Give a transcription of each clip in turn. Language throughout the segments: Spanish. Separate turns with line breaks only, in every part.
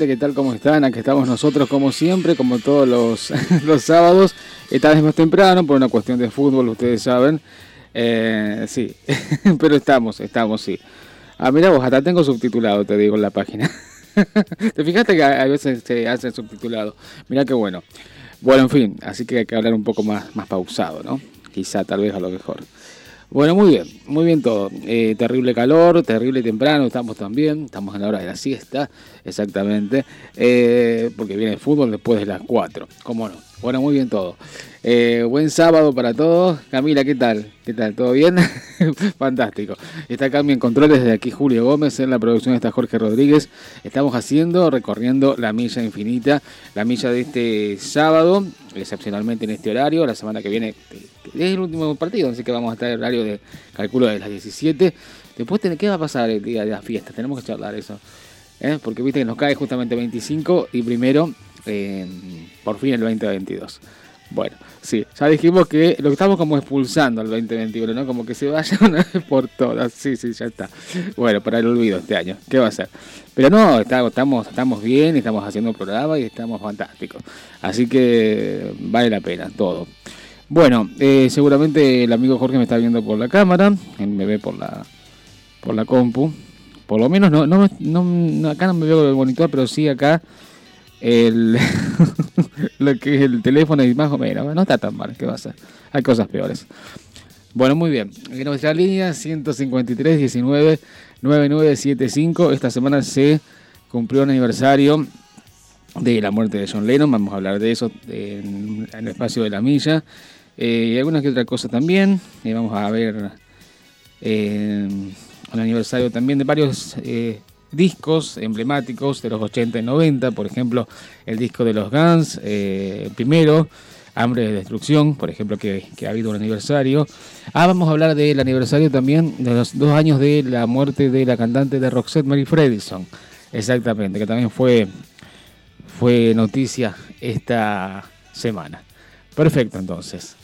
Gente, ¿qué tal? ¿Cómo están? Aquí estamos nosotros como siempre, como todos los, los sábados. Esta vez más temprano por una cuestión de fútbol, ustedes saben. Eh, sí, pero estamos, estamos, sí. Ah, mira vos, hasta tengo subtitulado, te digo, en la página. ¿Te fijaste que a veces se hace subtitulado? Mira qué bueno. Bueno, en fin, así que hay que hablar un poco más, más pausado, ¿no? Quizá, tal vez a lo mejor. Bueno, muy bien, muy bien todo. Eh, terrible calor, terrible temprano, estamos también, estamos en la hora de la siesta, exactamente, eh, porque viene el fútbol después de las 4, cómo no. Bueno, muy bien todo. Eh, buen sábado para todos. Camila, ¿qué tal? ¿Qué tal? ¿Todo bien? Fantástico. Está acá en controles desde aquí Julio Gómez, en la producción está Jorge Rodríguez. Estamos haciendo, recorriendo la milla infinita, la milla de este sábado, excepcionalmente en este horario. La semana que viene es el último partido, así que vamos a estar en el horario de cálculo de las 17. Después, ¿qué va a pasar el día de las fiestas? Tenemos que charlar eso. ¿eh? Porque viste que nos cae justamente 25 y primero, eh, por fin el 2022. Bueno, sí, ya dijimos que lo estamos como expulsando al 2021, ¿no? Como que se vaya una vez por todas. Sí, sí, ya está. Bueno, para el olvido este año. ¿Qué va a ser? Pero no, estamos, estamos bien, estamos haciendo programa y estamos fantásticos. Así que vale la pena todo. Bueno, eh, seguramente el amigo Jorge me está viendo por la cámara, él me ve por la, por la compu. Por lo menos no, no, no, acá no me veo el monitor, pero sí acá el lo que es el teléfono y más o menos. No está tan mal, ¿qué va a ser? Hay cosas peores. Bueno, muy bien. En nuestra línea 153 19 9975. Esta semana se cumplió un aniversario de la muerte de John Lennon. Vamos a hablar de eso en, el espacio de la milla. Eh, y alguna que otra cosa también. Y vamos a ver eh, un aniversario también de varios eh, discos emblemáticos de los 80 y 90, por ejemplo, el disco de los Guns, eh, primero, Hambre de Destrucción, por ejemplo, que, ha habido un aniversario. Ah, vamos a hablar del aniversario también de los dos años de la muerte de la cantante de Roxette Mary Fredrickson, exactamente, que también fue, fue noticia esta semana. Perfecto, entonces.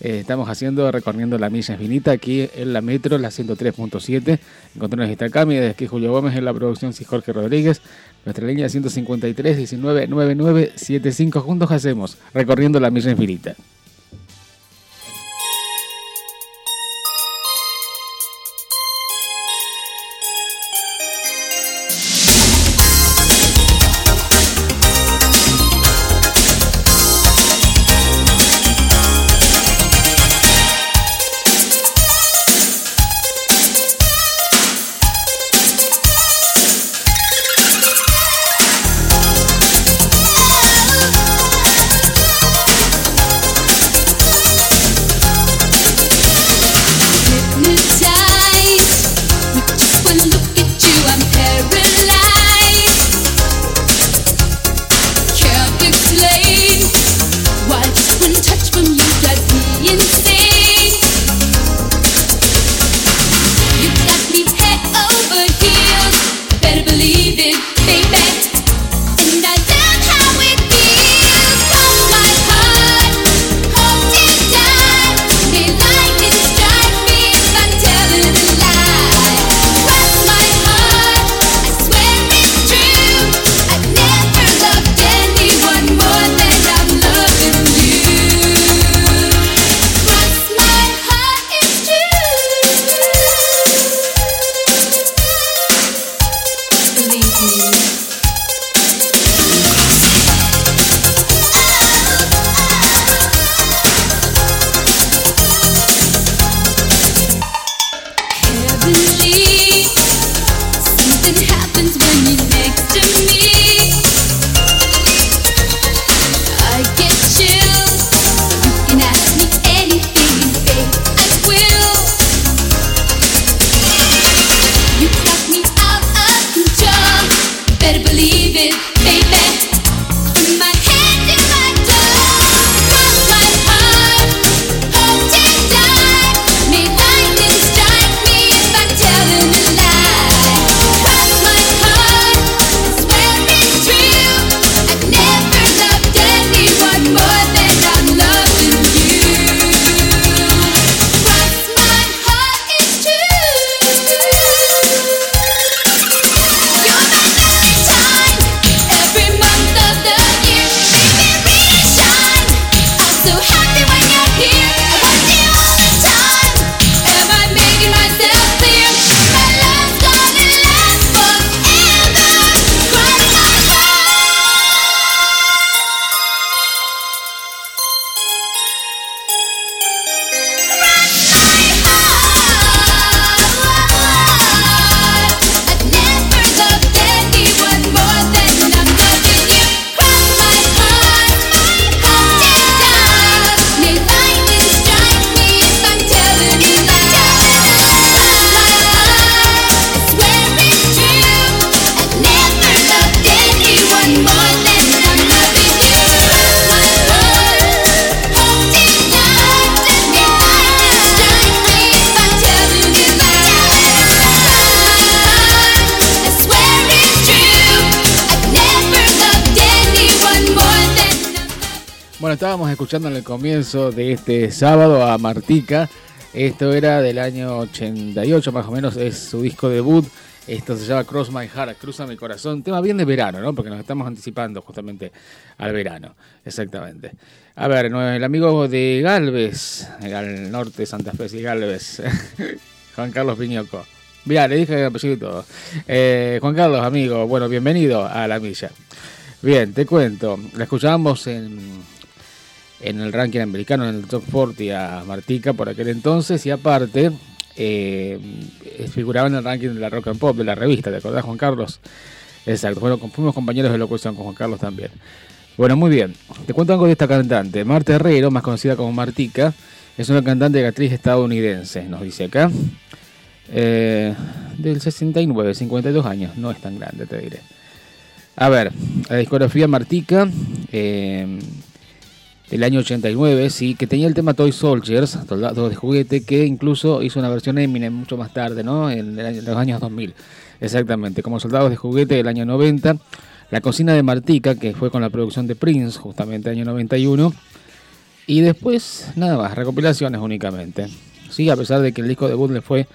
Eh, estamos haciendo, recorriendo la milla infinita aquí en la metro, la 103.7. Encontramos esta Cami, desde aquí Julio Gómez en la producción, sí Jorge Rodríguez. Nuestra línea 153 19 99 75. Juntos hacemos, recorriendo la milla infinita. Comienzo de este sábado a Martica. Esto era del año 88 más o menos, es su disco debut. Esto se llama Cross My Heart, Cruza mi corazón. Tema bien de verano, ¿no? Porque nos estamos anticipando justamente al verano. Exactamente. A ver, el amigo de Galvez, al norte de Santa Fe, y Galvez, Juan Carlos Piñoco. Mira, le dije el apellido y todo. Eh, Juan Carlos, amigo, bueno, bienvenido a la milla. Bien, te cuento. La escuchábamos en en el ranking americano, en el top 40 a Martica por aquel entonces y aparte eh, figuraba en el ranking de la Rock and Pop, de la revista, ¿te acordás Juan Carlos? Exacto, bueno, fuimos compañeros de locución con Juan Carlos también. Bueno, muy bien, te cuento algo de esta cantante. Marta Herrero, más conocida como Martica, es una cantante y actriz estadounidense, nos dice acá. Eh, del 69, 52 años, no es tan grande, te diré. A ver, la discografía Martica, eh, el año 89, sí, que tenía el tema Toy Soldiers, soldados de juguete, que incluso hizo una versión Eminem mucho más tarde, ¿no? En, los años 2000. Exactamente, como soldados de juguete del año 90. La cocina de Martica, que fue con la producción de Prince, justamente año 91. Y después, nada más, recopilaciones únicamente. Sí, a pesar de que el disco de le fue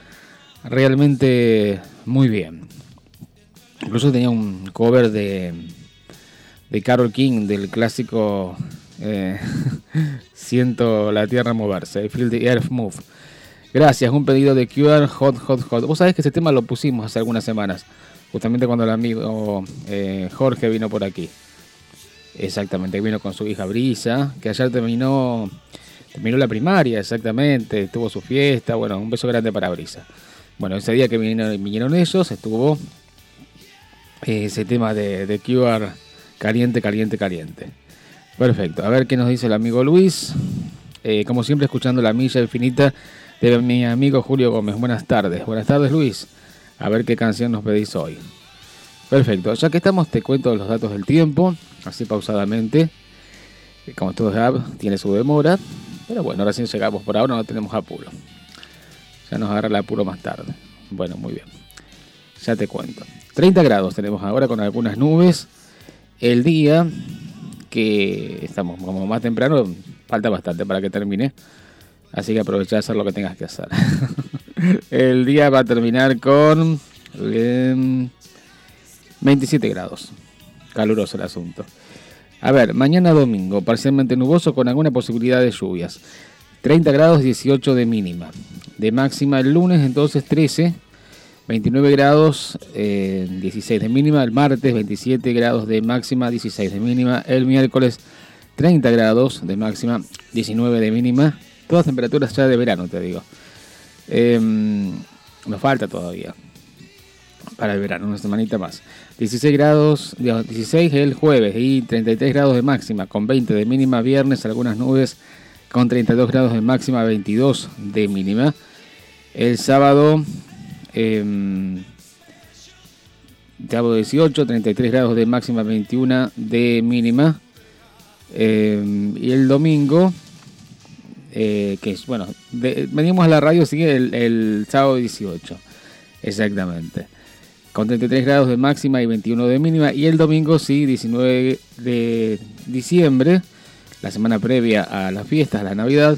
realmente muy bien. Incluso tenía un cover de, de Carol King, del clásico eh, siento la tierra moverse. Feel the earth move. Gracias, un pedido de QR Hot Hot Hot. Vos sabés que ese tema lo pusimos hace algunas semanas, justamente cuando el amigo eh, Jorge vino por aquí. Exactamente, vino con su hija Brisa, que ayer terminó, terminó la primaria, exactamente, tuvo su fiesta, bueno, un beso grande para Brisa. Bueno, ese día que vinieron, vinieron ellos, estuvo eh, ese tema de, de QR caliente, caliente, caliente. Perfecto. A ver qué nos dice el amigo Luis. Eh, como siempre, escuchando la milla infinita de mi amigo Julio Gómez. Buenas tardes. Buenas tardes, Luis. A ver qué canción nos pedís hoy. Perfecto. Ya que estamos, te cuento los datos del tiempo, así pausadamente. Como todo es tiene su demora. Pero bueno, recién llegamos. Por ahora no tenemos apuro. Ya nos agarra el apuro más tarde. Bueno, muy bien. Ya te cuento. 30 grados tenemos ahora con algunas nubes. El día que estamos como más temprano, falta bastante para que termine. Así que aprovecha de hacer lo que tengas que hacer. el día va a terminar con 27 grados. Caluroso el asunto. A ver, mañana domingo, parcialmente nuboso con alguna posibilidad de lluvias. 30 grados 18 de mínima. De máxima el lunes entonces 13 29 grados, 16 eh, de mínima. El martes 27 grados de máxima, 16 de mínima. El miércoles 30 grados de máxima, 19 de mínima. Todas temperaturas ya de verano, te digo. Em, nos falta todavía para el verano, una semanita más. 16 grados, 16 el jueves y 33 grados de máxima, con 20 de mínima. Viernes algunas nubes con 32 grados de máxima, 22 de mínima. El sábado eh, te 18, 33 grados de máxima, 21 de mínima. Em, y el domingo, eh, que es, bueno, venimos a la radio, sigue el, el, sábado 18, exactamente. Con 33 grados de máxima y 21 de mínima. Y el domingo, sí, 19 de diciembre, la semana previa a las fiestas, a la Navidad,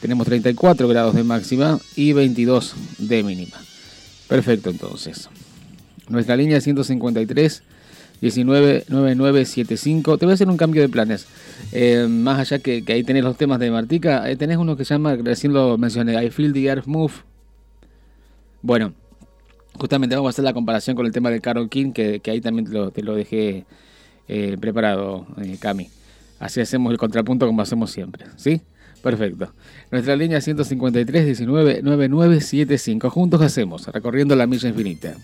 tenemos 34 grados de máxima y 22 de mínima. Perfecto, entonces. Nuestra línea 153 199975. Te voy a hacer un cambio de planes. Eh, más allá que, ahí tenés los temas de Martica, eh, tenés uno que se llama, recién lo mencioné, I Feel the Earth Move. Bueno, justamente vamos a hacer la comparación con el tema de Carol King, que, ahí también te lo, dejé eh, preparado, Cami. Así hacemos el contrapunto como hacemos siempre, ¿sí? Perfecto. Nuestra línea 153 19 9975. Juntos hacemos, recorriendo la milla infinita.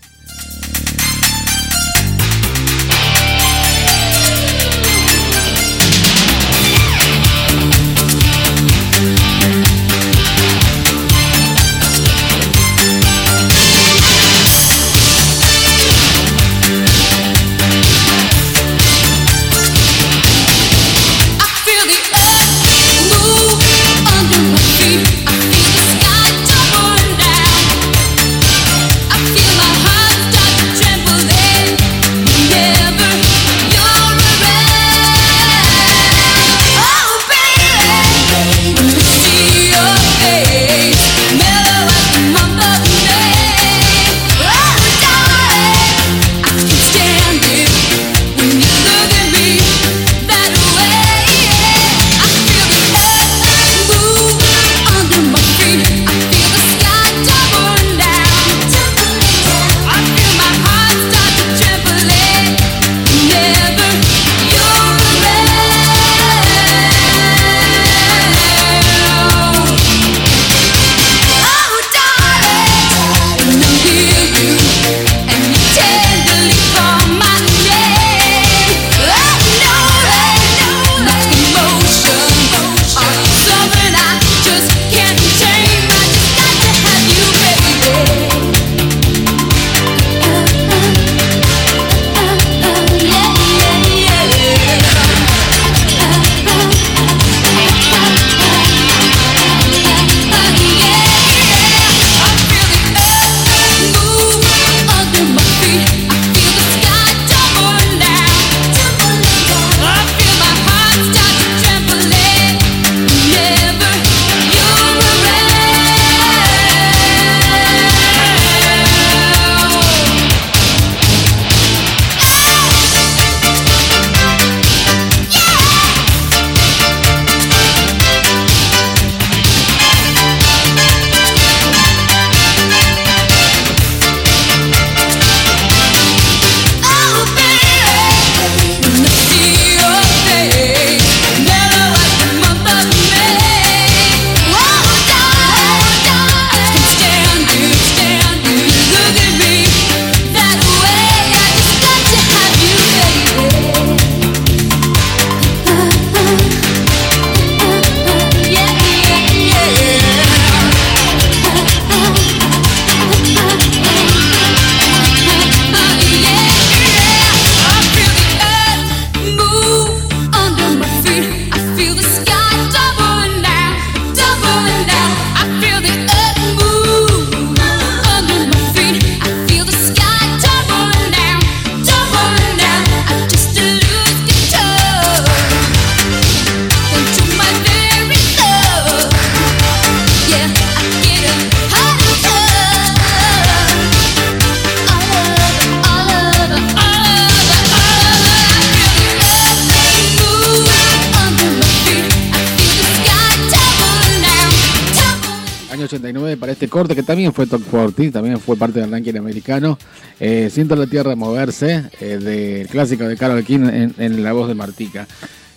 Corte que también fue Top 40, también fue parte del ranking americano. Eh, Siento la tierra moverse, eh, del clásico de Carol King en, la voz de Martica.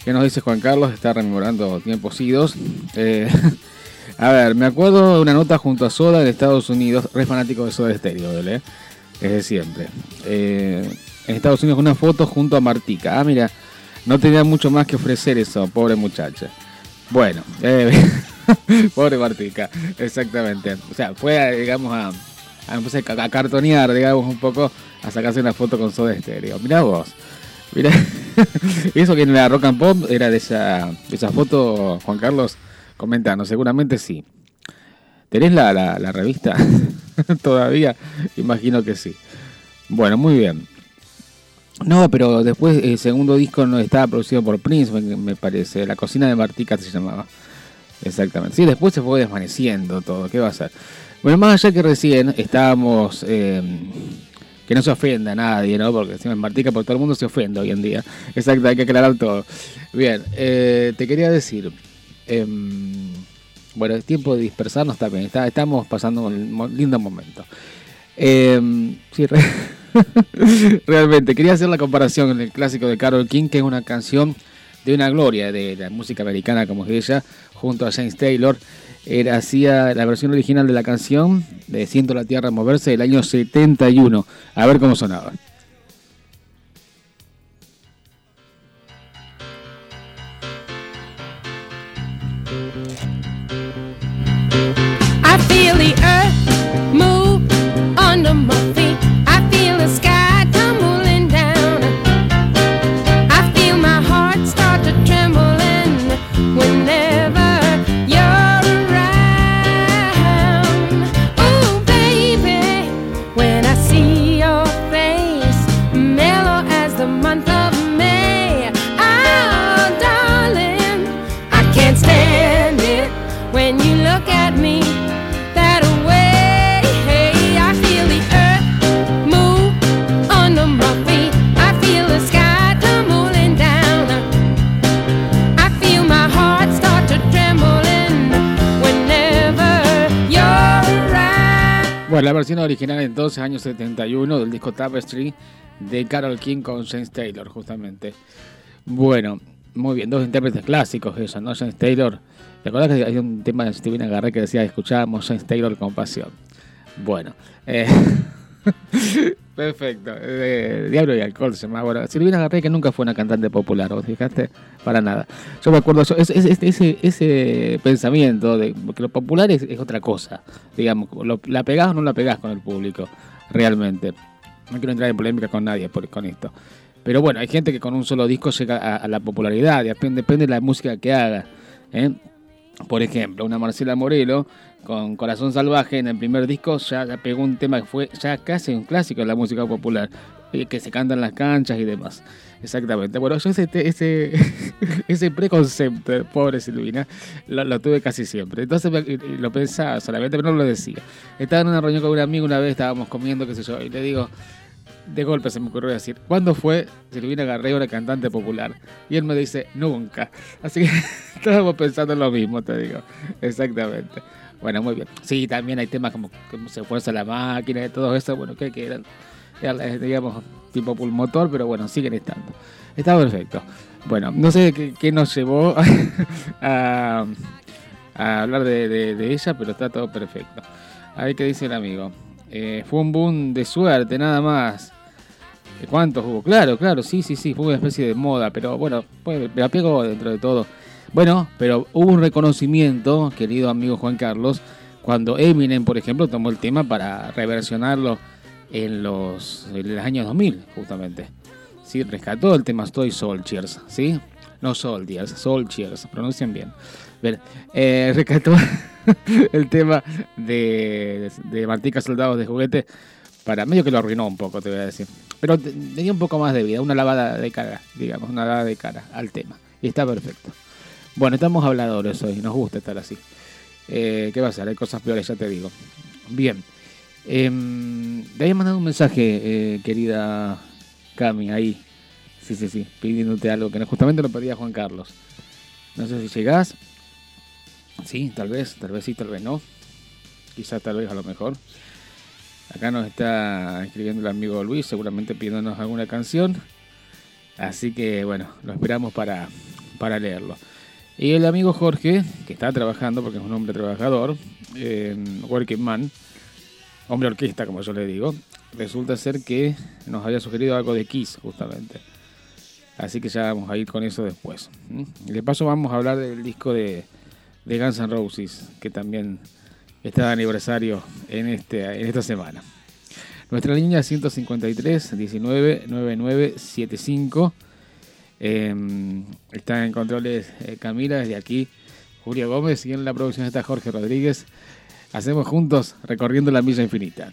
¿Qué nos dice Juan Carlos? Está rememorando tiempos idos. Eh, a ver, me acuerdo de una nota junto a Soda en Estados Unidos, re fanático de Soda Stereo, ¿vale? Es de siempre. en Estados Unidos una foto junto a Martica. Ah, mira, no tenía mucho más que ofrecer eso, pobre muchacha. Bueno, eh, pobre Martica, exactamente. O sea, fue, digamos, a, a, cartonear, digamos, un poco, a sacarse una foto con Soda Stereo. Mirá vos, mirá, eso que en la Rock and Pop era de esa, esa foto, Juan Carlos, comentando, seguramente sí. ¿Tenés la, la, la revista todavía? Imagino que sí. Bueno, muy bien. No, pero después el segundo disco no estaba producido por Prince, me, parece. La cocina de Martica se llamaba. Exactamente. Sí, después se fue desvaneciendo todo. ¿Qué va a ser? Bueno, más allá que recién estábamos. Eh, que no se ofenda a nadie, ¿no? Porque si me Martica, por todo el mundo se ofende hoy en día. Exacto, hay que aclarar todo. Bien, eh, te quería decir. Em, bueno, es tiempo de dispersarnos también. Está, estamos pasando un lindo momento. Eh, sí, Realmente, quería hacer la comparación con el clásico de Carol King, que es una canción de una gloria de la música americana como es ella, junto a James Taylor. Era, hacía la versión original de la canción de Siento la Tierra Moverse del año 71. A ver cómo sonaba. Original entonces, año 71, del disco Tapestry de Carol King con James Taylor, justamente. Bueno, muy bien, dos intérpretes clásicos eso, ¿no? James Taylor. ¿Te acuerdas que hay un tema de Steven Agarré que decía escuchábamos James Taylor con pasión? Bueno, eh, Perfecto. Diablo y alcohol se llama. Bueno, Silvina García que nunca fue una cantante popular, ¿vos fijaste? Para nada. Yo me acuerdo, ese, ese, pensamiento de que lo popular es, otra cosa. Digamos, la pegás o no la pegás con el público, realmente. No quiero entrar en polémica con nadie con esto. Pero bueno, hay gente que con un solo disco llega a, la popularidad, depende, depende de la música que haga. ¿eh? Por ejemplo, una Marcela Morelo con Corazón Salvaje en el primer disco ya pegó un tema que fue ya casi un clásico de la música popular, eh, que se canta en las canchas y demás. Exactamente. Bueno, yo ese, ese, ese preconcepto, pobre Silvina, lo, tuve casi siempre. Entonces lo pensaba solamente, pero no lo decía. Estaba en una reunión con un amigo una vez, estábamos comiendo, qué sé yo, y le digo, de golpe se me ocurrió decir, ¿cuándo fue Silvina Garreo una cantante popular? Y él me dice, nunca. Así que estábamos pensando en lo mismo, te digo. Exactamente. Bueno, muy bien. Sí, también hay temas como cómo se fuerza la máquina y todo eso, bueno, que, eran, digamos, tipo pulmotor, pero bueno, siguen estando. Está perfecto. Bueno, no sé qué, nos llevó a, hablar de, ella, pero está todo perfecto. A ver qué dice el amigo. Eh, fue un boom de suerte, nada más. ¿Cuántos hubo? Claro, claro, sí, sí, sí, fue una especie de moda, pero bueno, pues, me apego dentro de todo. Bueno, pero hubo un reconocimiento, querido amigo Juan Carlos, cuando Eminem, por ejemplo, tomó el tema para reversionarlo en los, en los años 2000, justamente. Sí, rescató el tema Soul Soldiers, ¿sí? No Soldiers, Soldiers, pronuncian bien. Ver, eh, rescató el tema de, de Martica Soldados de Juguete para medio que lo arruinó un poco, te voy a decir. Pero tenía un poco más de vida, una lavada de cara, digamos, una lavada de cara al tema. Y está perfecto. Bueno, estamos habladores hoy, nos gusta estar así. Eh, ¿Qué va a ser? Hay cosas peores, ya te digo. Bien. Eh, le había mandado un mensaje, eh, querida Cami, ahí. Sí, sí, sí, pidiéndote algo que justamente lo pedía Juan Carlos. No sé si llegás. Sí, tal vez, tal vez sí, tal vez no.
quizás tal vez a lo mejor. Acá nos está escribiendo el amigo Luis, seguramente pidiéndonos alguna canción. Así que bueno, lo esperamos para, para leerlo. Y el amigo Jorge, que está trabajando, porque es un hombre trabajador, Working Man, hombre orquesta, como yo le digo, resulta ser que nos había sugerido algo de Kiss, justamente. Así que ya vamos a ir con eso después. De paso vamos a hablar del disco de, de Guns N' Roses, que también está de aniversario en, este, en esta semana. Nuestra línea 153 19 9975 está en controles eh, Camila, desde aquí Julia Gómez y en la producción está Jorge Rodríguez. Hacemos juntos recorriendo la milla infinita.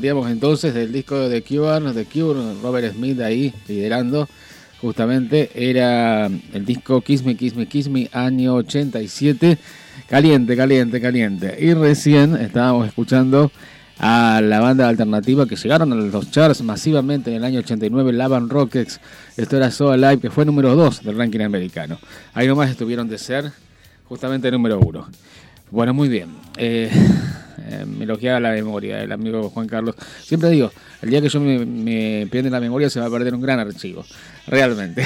Compartíamos entonces del disco de Cure, The Cure, Robert Smith ahí liderando, justamente era el disco Kiss Me, Kiss Me, Kiss Me, año 87. Caliente, caliente, caliente. Y recién estábamos escuchando a la banda alternativa que llegaron a los charts masivamente en el año 89, Lavan Rockets. Esto era So Alive, que fue número 2 del ranking americano. Ahí nomás estuvieron de ser justamente número 1. Bueno, muy bien. Eh, eh, me elogiaba la memoria el amigo Juan Carlos. Siempre digo, el día que yo me, me la memoria se va a perder un gran archivo. Realmente.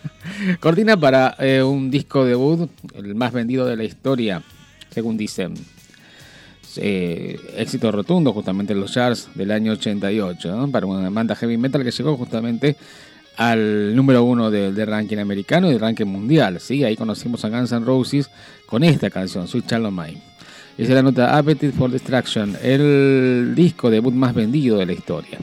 Cortina para eh, un disco debut, el más vendido de la historia, según dicen. Eh, éxito rotundo justamente en los charts del año 88, ¿no? para una banda heavy metal que llegó justamente al número uno del de ranking americano y del ranking mundial. ¿sí? Ahí conocimos a Guns N' Roses con esta canción, Sweet Child of Mine. Esa es la nota Appetite for Destruction, el disco debut más vendido de la historia.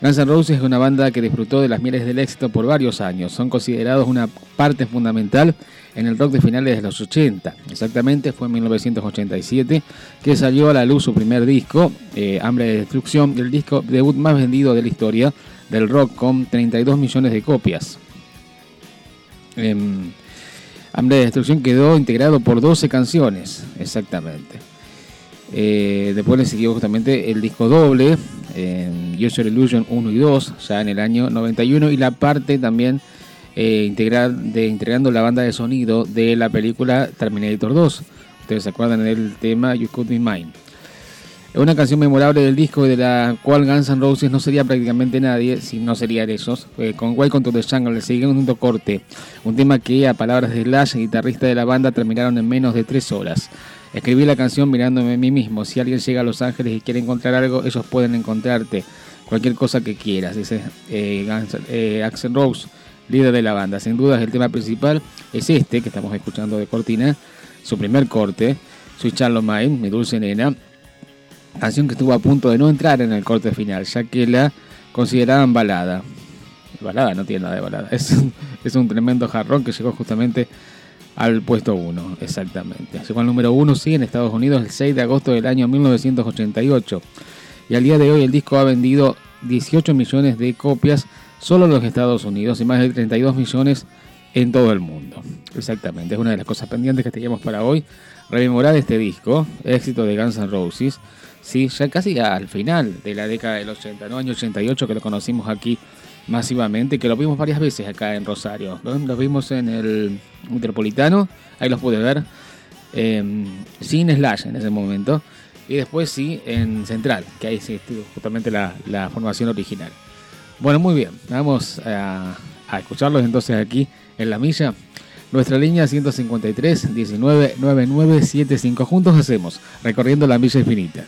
Guns N' Roses es una banda que disfrutó de las mieles del éxito por varios años. Son considerados una parte fundamental en el rock de finales de los 80. Exactamente fue en 1987 que salió a la luz su primer disco, eh, Hambre de Destrucción, el disco debut más vendido de la historia del rock con 32 millones de copias. Eh, Hambre de Destrucción quedó integrado por 12 canciones, exactamente. Eh, después le siguió justamente el disco doble, eh, User Illusion 1 y 2, ya en el año 91, y la parte también eh, de integrando la banda de sonido de la película Terminator 2. Ustedes se acuerdan del tema You Could Be Mine. Es una canción memorable del disco de la cual Guns N' Roses no sería prácticamente nadie si no serían ellos. Eh, con Welcome to the Jungle un segundo corte. Un tema que, a palabras de Slash, guitarrista de la banda, terminaron en menos de tres horas. Escribí la canción mirándome a mí mismo. Si alguien llega a Los Ángeles y quiere encontrar algo, ellos pueden encontrarte. Cualquier cosa que quieras, dice eh, eh, Axel Rose, líder de la banda. Sin duda, el tema principal es este que estamos escuchando de Cortina, su primer corte, Soy Charlo Mine, mi dulce nena. Canción que estuvo a punto de no entrar en el corte final, ya que la consideraban balada. Balada no tiene nada de balada. Es es un tremendo jarrón que llegó justamente al puesto 1, exactamente. Llegó al número 1, sí, en Estados Unidos el 6 de agosto del año 1988. Y al día de hoy el disco ha vendido 18 millones de copias solo en los Estados Unidos y más de 32 millones en todo el mundo. Exactamente, es una de las cosas pendientes que teníamos para hoy. Rememorar este disco, éxito de Guns N' Roses. Sí, ya casi al final de la década del 80, ¿no? Año 88 que lo conocimos aquí masivamente, que lo vimos varias veces acá en Rosario. Los vimos en el Metropolitano, ahí los pude ver, eh, sin Slash en ese momento, y después sí en Central, que ahí sí estuvo justamente la, formación original. Bueno, muy bien, vamos a, a, escucharlos entonces aquí en la milla. Nuestra línea 153 19 9975. Juntos hacemos recorriendo la milla infinita.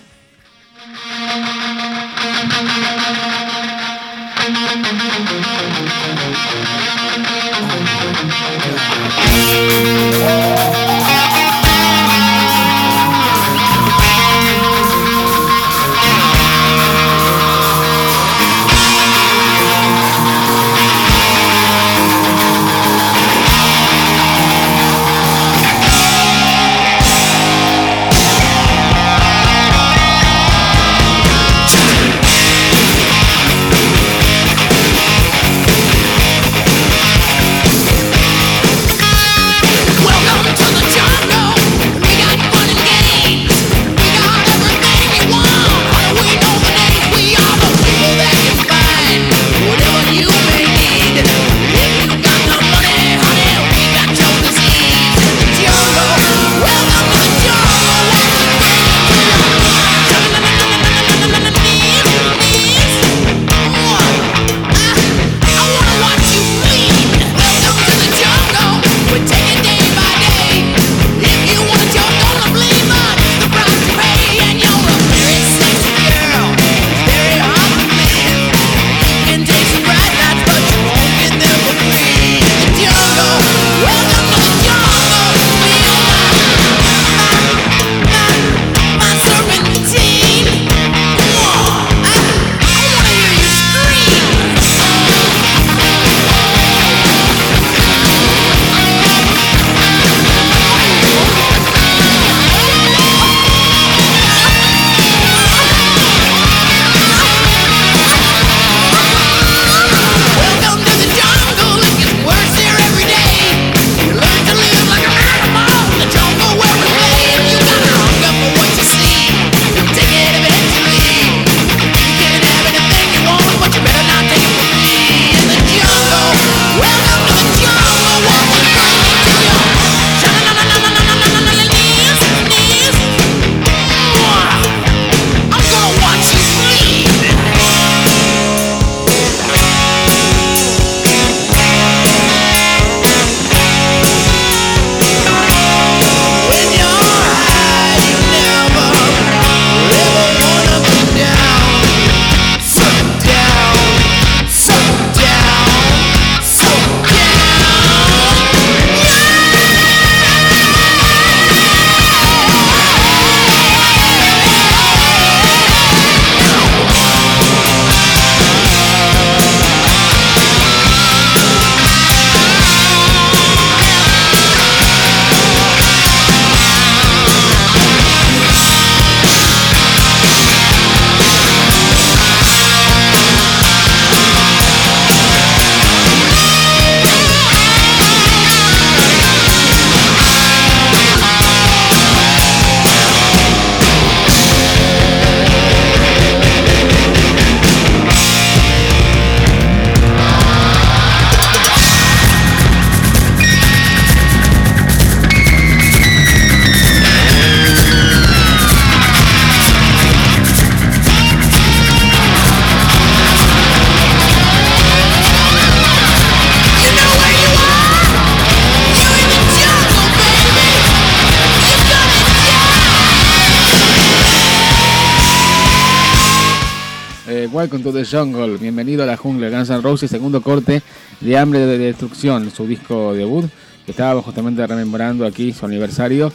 To the Jungle, bienvenido a la jungla, Guns N' Roses, segundo corte de Hambre de Destrucción, su disco debut, que estábamos justamente rememorando aquí su aniversario,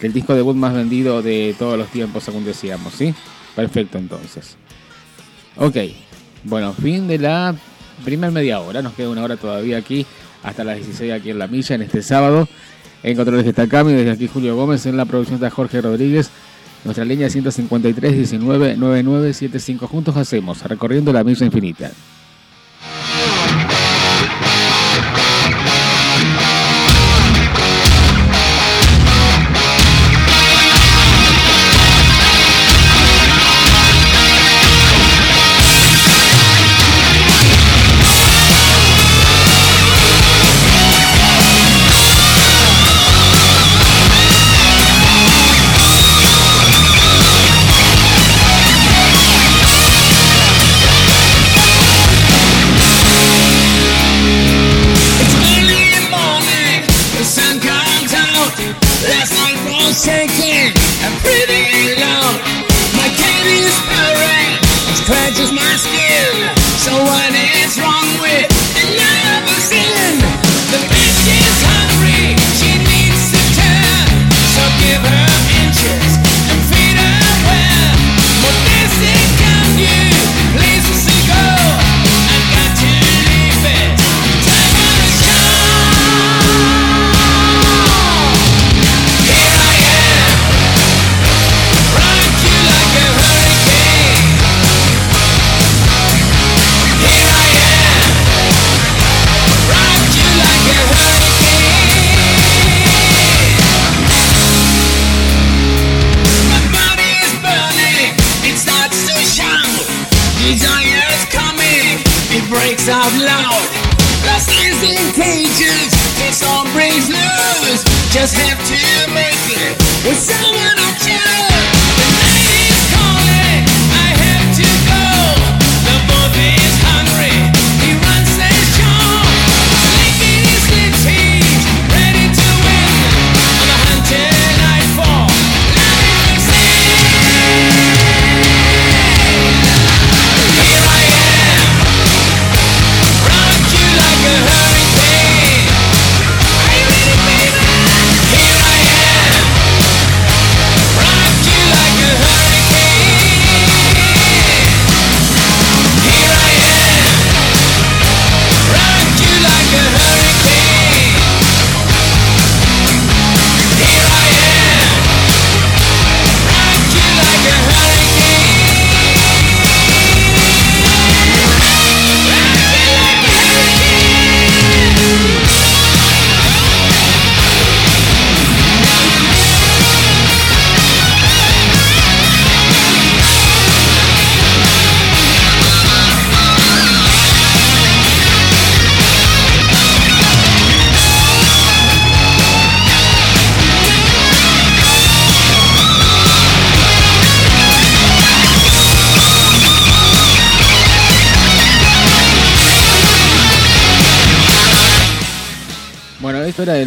el disco debut más vendido de todos los tiempos, según decíamos, ¿sí? Perfecto entonces. Ok, bueno, fin de la primera media hora, nos queda una hora todavía aquí, hasta las 16 aquí en la milla, en este sábado. En controles de Stacami, desde aquí Julio Gómez, en la producción está Jorge Rodríguez. Nuestra línea 153 19 9975. Juntos hacemos, recorriendo la misa infinita.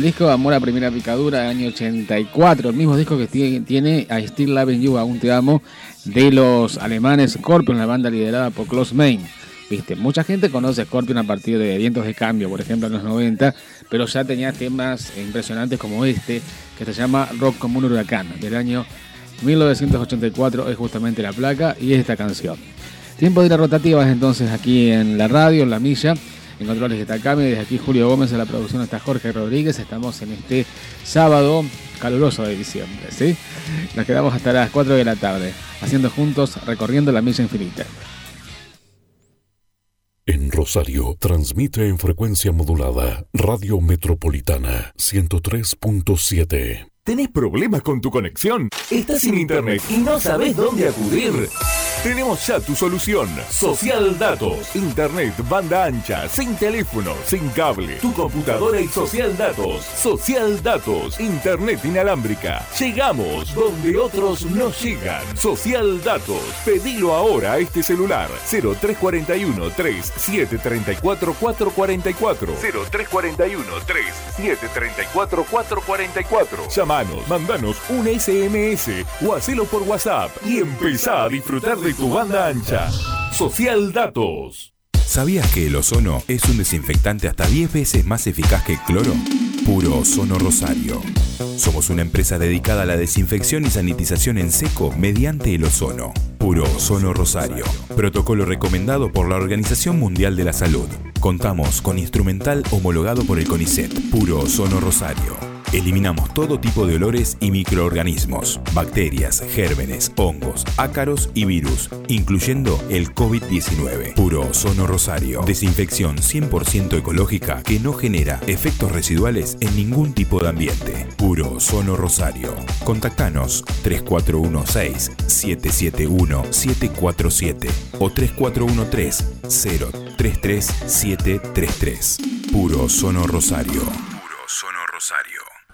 Disco Amor a Primera Picadura del año 84, el mismo disco que tiene, I Still Loving You, Aún Te Amo, de los alemanes Scorpion, la banda liderada por Klaus Main. Viste, mucha gente conoce Scorpion a partir de Vientos de Cambio, por ejemplo, en los 90, pero ya tenía temas impresionantes como este, que se llama Rock como un huracán, del año 1984 es justamente la placa y esta canción. Tiempo de ir a rotativas entonces aquí en la radio, en la milla. En controles de Takami, desde aquí Julio Gómez, en la producción está Jorge Rodríguez. Estamos en este sábado caluroso de diciembre, ¿sí? Nos quedamos hasta las 4 de la tarde, haciendo juntos, recorriendo la milla infinita.
En Rosario, transmite en frecuencia modulada Radio Metropolitana 103.7.
¿Tenés problemas con tu conexión? ¿Estás sin internet y no sabes dónde acudir? Tenemos ya tu solución. Social Datos. Internet, banda ancha, sin teléfono, sin cable. Tu computadora y Social Datos. Social Datos. Internet inalámbrica. Llegamos donde otros no llegan. Social Datos. Pedilo ahora a este celular. 0341 3734 444. 0341 3734 444. Llamanos, mandanos un SMS o hacelo por WhatsApp y empezá a disfrutar de tu banda ancha. Social Datos.
¿Sabías que el ozono es un desinfectante hasta 10 veces más eficaz que el cloro? Puro Ozono Rosario. Somos una empresa dedicada a la desinfección y sanitización en seco mediante el ozono. Puro Ozono Rosario. Protocolo recomendado por la Organización Mundial de la Salud. Contamos con instrumental homologado por el CONICET. Puro Ozono Rosario. Eliminamos todo tipo de olores y microorganismos, bacterias, gérmenes, hongos, ácaros y virus, incluyendo el COVID-19. Puro Ozono Rosario. Desinfección 100% ecológica que no genera efectos residuales en ningún tipo de ambiente. Puro Ozono Rosario. Contactanos 3416-771-747 o 3413-033733. Puro Ozono Rosario. Puro Ozono Rosario.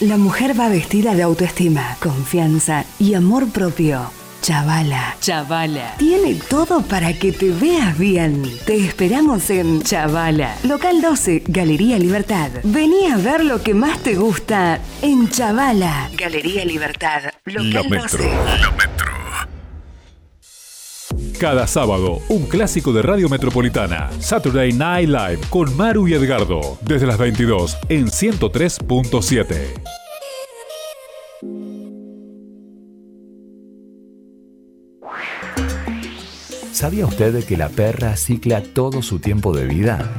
La mujer va vestida de autoestima, confianza y amor propio. Chavala.
Chavala.
Tiene todo para que te veas bien. Te esperamos en Chavala. Local 12, Galería Libertad. Vení a ver lo que más te gusta en Chavala. Galería Libertad. Local
La Metro.
12.
La Metro. Cada sábado, un clásico de Radio Metropolitana. Saturday Night Live con Maru y Edgardo. Desde las 22 en 103.7.
¿Sabía usted que la perra cicla todo su tiempo de vida?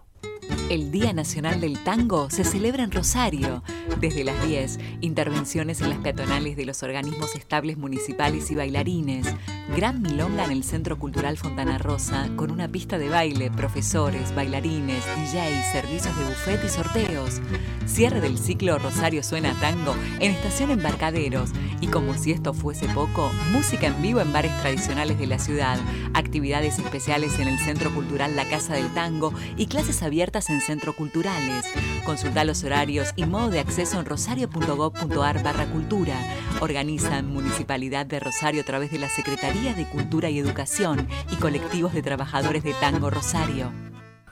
El Día Nacional del Tango se celebra en Rosario. Desde las 10, intervenciones en las peatonales de los organismos estables municipales y bailarines. Gran milonga en el Centro Cultural Fontana Rosa, con una pista de baile, profesores, bailarines, DJs, servicios de buffet y sorteos. Cierre del ciclo Rosario Suena Tango en Estación Embarcaderos. Y como si esto fuese poco, música en vivo en bares tradicionales de la ciudad, actividades especiales en el Centro Cultural La Casa del Tango y clases abiertas en centros culturales. Consulta los horarios y modo de acceso en rosario.gov.ar barra cultura. Organiza Municipalidad de Rosario a través de la Secretaría de Cultura y Educación y colectivos de trabajadores de Tango Rosario.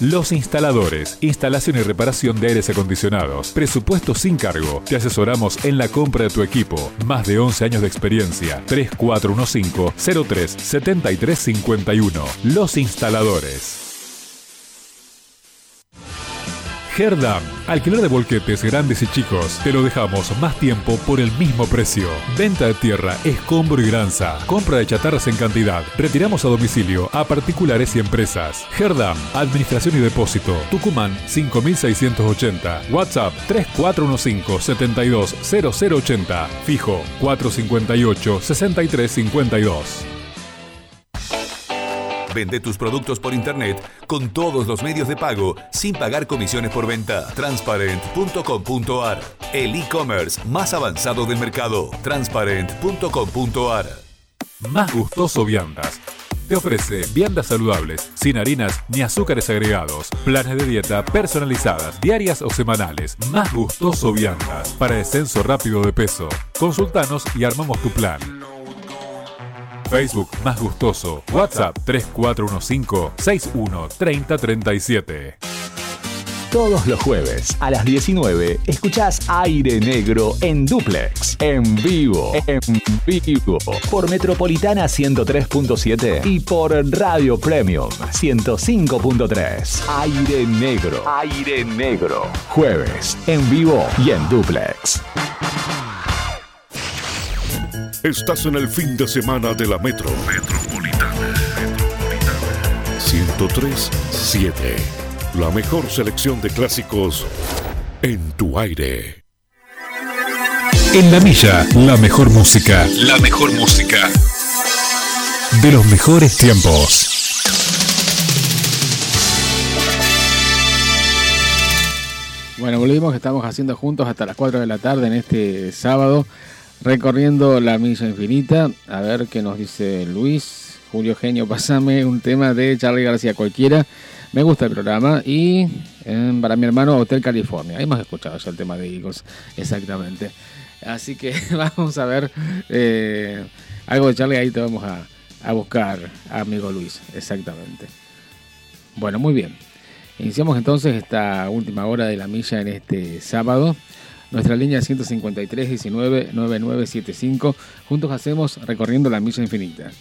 Los instaladores, instalación y reparación de aires acondicionados, presupuesto sin cargo. Te asesoramos en la compra de tu equipo. Más de 11 años de experiencia. 3415-03-7351. Los instaladores. Herdam, alquiler de volquetes grandes y chicos. Te lo dejamos más tiempo por el mismo precio. Venta de tierra, escombro y granza. Compra de chatarras en cantidad. Retiramos a domicilio a particulares y empresas. Herdam, administración y depósito. Tucumán 5680. WhatsApp 3415 720080. Fijo 458 6352.
Vende tus productos por internet con todos los medios de pago sin pagar comisiones por venta. Transparent.com.ar El e-commerce más avanzado del mercado. Transparent.com.ar
Más gustoso viandas. Te ofrece viandas saludables, sin harinas ni azúcares agregados, planes de dieta personalizadas, diarias o semanales. Más gustoso viandas para descenso rápido de peso. Consultanos y armamos tu plan. Facebook más gustoso. WhatsApp 3415-613037.
Todos los jueves a las 19 escuchás Aire Negro en Duplex, en vivo, en vivo, por Metropolitana 103.7 y por Radio Premium 105.3. Aire Negro, Aire Negro, jueves en vivo y en Duplex.
Estás en el fin de semana de la Metro. Metropolitana. 103.7. La mejor selección de clásicos en tu aire.
En la milla, la mejor música. La mejor música. De los mejores tiempos.
Bueno, volvimos estamos haciendo juntos hasta las 4 de la tarde en este sábado, recorriendo la milla infinita. A ver qué nos dice Luis. Julio Genio, pasame un tema de Charlie García cualquiera. Me gusta el programa. Y eh, para mi hermano, Hotel California. Hemos escuchado ya el tema de Eagles, exactamente. Así que vamos a ver eh, algo de Charlie. Ahí te vamos a, a buscar, amigo Luis, exactamente. Bueno, muy bien. Iniciamos entonces esta última hora de la milla en este sábado. Nuestra línea 153 19 9975. Juntos hacemos recorriendo la milla infinita.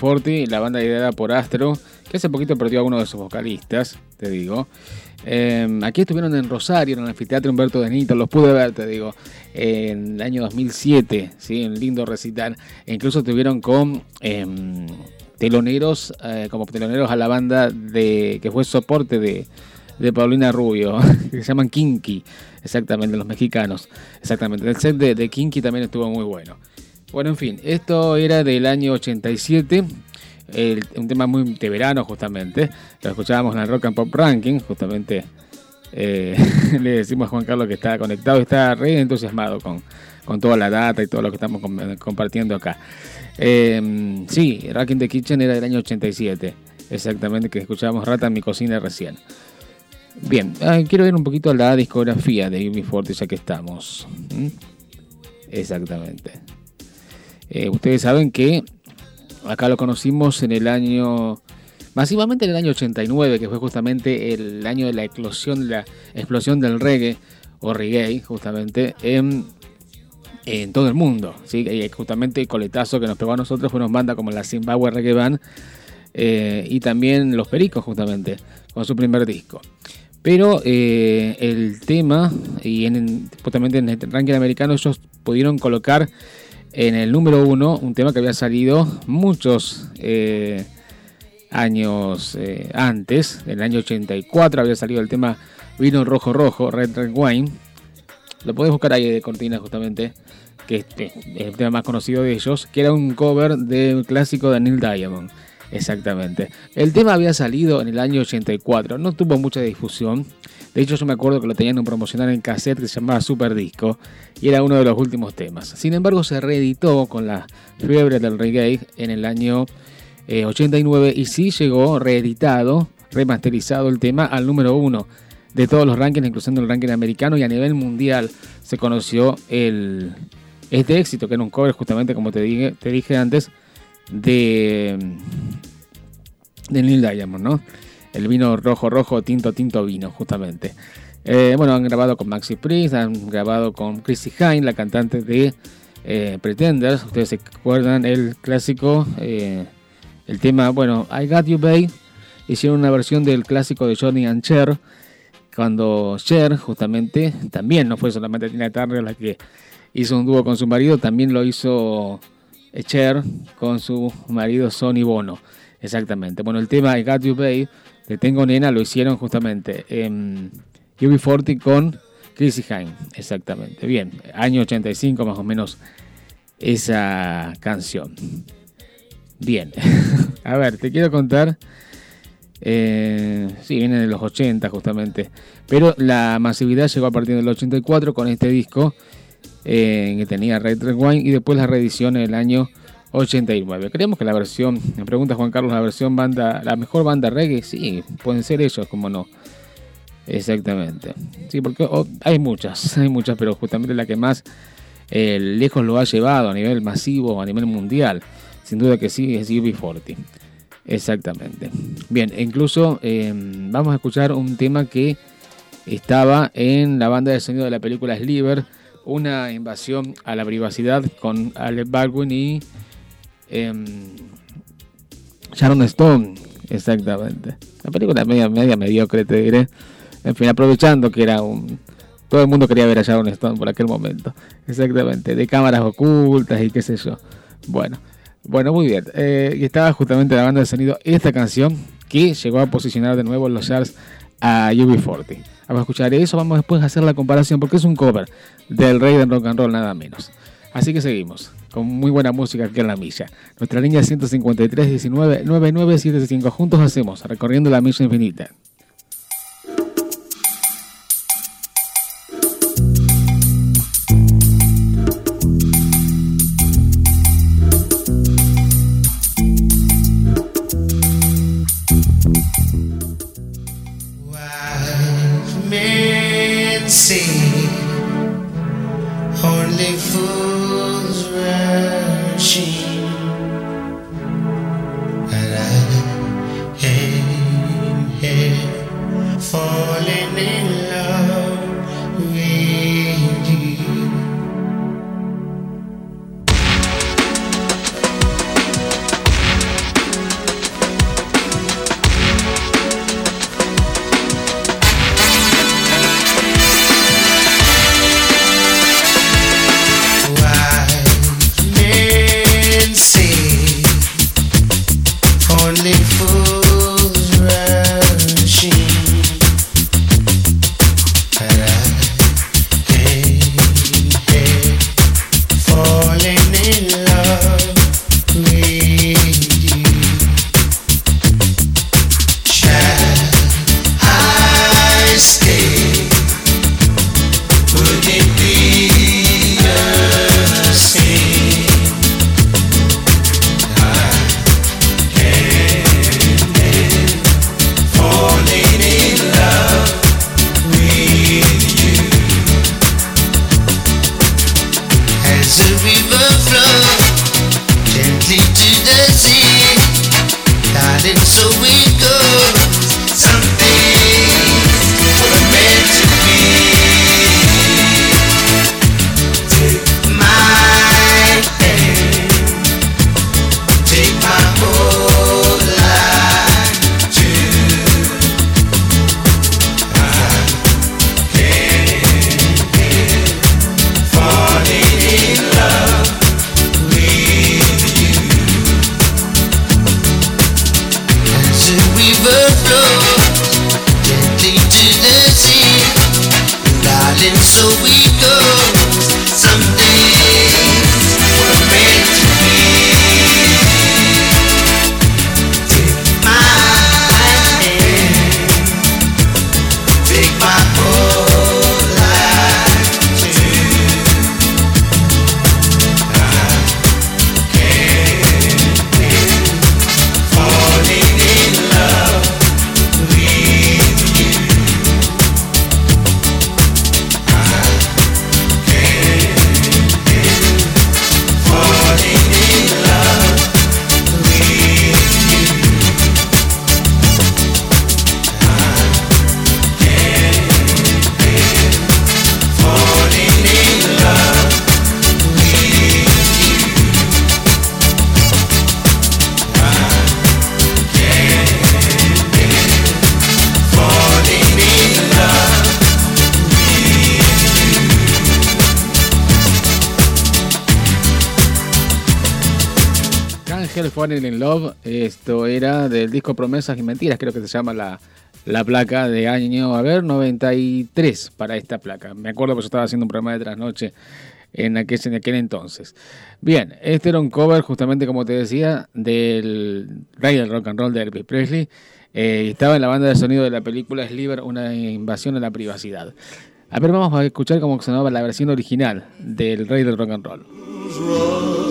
UB40, la banda ideada por Astro, que hace poquito perdió a uno de sus vocalistas, te digo. Eh, aquí estuvieron en Rosario, en el anfiteatro Humberto de Nito, los pude ver, te digo, en el año 2007, ¿sí? un lindo recital. E incluso estuvieron con em, teloneros, eh, como teloneros a la banda de que fue soporte de, de Paulina Rubio, que se llaman Kinky, exactamente, los mexicanos. Exactamente, el set de, de Kinky también estuvo muy bueno. Bueno, en fin, esto era del año 87 el- un tema muy de verano justamente. Lo escuchábamos en el Rock and Pop Ranking, justamente. eh, le decimos a Juan Carlos que está conectado y está re entusiasmado con, con toda la data y todo lo que estamos com- compartiendo acá. Eh, sí, Rock in the Kitchen era del año 87, exactamente, que escuchábamos Rata en mi cocina recién. Bien, ah, quiero ver un poquito la discografía de UB40 ya que estamos. ¿Mm? Exactamente. Eh, ustedes saben que acá lo conocimos en el año, masivamente en el año 89, que fue justamente el año de la eclosión, la explosión del reggae o reggae, justamente en, en todo el mundo. ¿sí? Y justamente el coletazo que nos pegó a nosotros fueron bandas como la Zimbabwe Reggae Band eh, y también Los Pericos, justamente, con su primer disco. Pero eh, el tema, y en, justamente en el ranking americano, ellos pudieron colocar en el número uno un tema que había salido muchos eh, años eh, antes, en el año 84 había salido el tema Vino Rojo Rojo, Red Red Wine. Lo podés buscar ahí de cortina justamente, que es eh, el tema más conocido de ellos, que era un cover del clásico de Neil Diamond. Exactamente. El tema había salido en el año 84, no tuvo mucha difusión. De hecho, yo me acuerdo que lo tenían en promocional en cassette que se llamaba Super Disco y era uno de los últimos temas. Sin embargo, se reeditó con la fiebre del reggae en el año eh, 89 y sí llegó reeditado, remasterizado el tema al número uno de todos los rankings, incluyendo el ranking americano y a nivel mundial se conoció este éxito, que era un cover justamente, como te dije, te dije antes, de, de Neil Diamond, ¿no? El vino rojo, rojo, tinto, tinto vino, justamente. Eh, bueno, han grabado con Maxi Priest, han grabado con Chrissy Hine, la cantante de eh, Pretenders. Ustedes se acuerdan el clásico, eh, el tema, bueno, I Got You Babe. Hicieron una versión del clásico de Johnny and Cher, cuando Cher, justamente, también no fue solamente Tina Turner la que hizo un dúo con su marido, también lo hizo Cher con su marido Sonny Bono. Exactamente. Bueno, el tema I Got You Babe, de Tengo Nena, lo hicieron justamente en UB40 con Chrissy Hine. Exactamente. Bien, año 85 más o menos esa canción. Bien. A ver, te quiero contar. Eh, sí, viene de los 80 justamente. Pero la masividad llegó a partir del 84 con este disco eh, que tenía Red Red Wine y después la reedición en el año 89. Creemos que la versión, me pregunta Juan Carlos, la versión banda, la mejor banda reggae, sí, pueden ser ellos, como no. Exactamente. Sí, porque oh, hay muchas, hay muchas, pero justamente la que más eh, lejos lo ha llevado a nivel masivo, a nivel mundial, sin duda que sí, es UB40. Exactamente. Bien, e incluso eh, vamos a escuchar un tema que estaba en la banda de sonido de la película Sliver, una invasión a la privacidad con Alec Baldwin y em, Sharon Stone. Exactamente. La película media, media mediocre, te diré. En fin, aprovechando que era un... Todo el mundo quería ver a Sharon Stone por aquel momento. Exactamente. De cámaras ocultas y qué sé yo. Bueno. Bueno, muy bien. Eh, y estaba justamente la banda de sonido esta canción que llegó a posicionar de nuevo los charts a UB40. Vamos a escuchar eso, vamos después a hacer la comparación porque es un cover del rey del rock and roll nada menos. Así que seguimos con muy buena música aquí en la milla. Nuestra línea 153 19 9975 juntos hacemos recorriendo la milla infinita.
del disco Promesas y Mentiras, creo que se llama la, la placa de año, a ver, 93 para esta placa. Me acuerdo que yo estaba haciendo un programa de trasnoche en aquel, en aquel entonces. Bien, este era un cover, justamente como te decía, del rey del rock and roll de Elvis Presley. Eh, estaba en la banda de sonido de la película Sliver, una invasión a la privacidad. A ver, vamos a escuchar cómo sonaba la versión original del rey del rock and roll.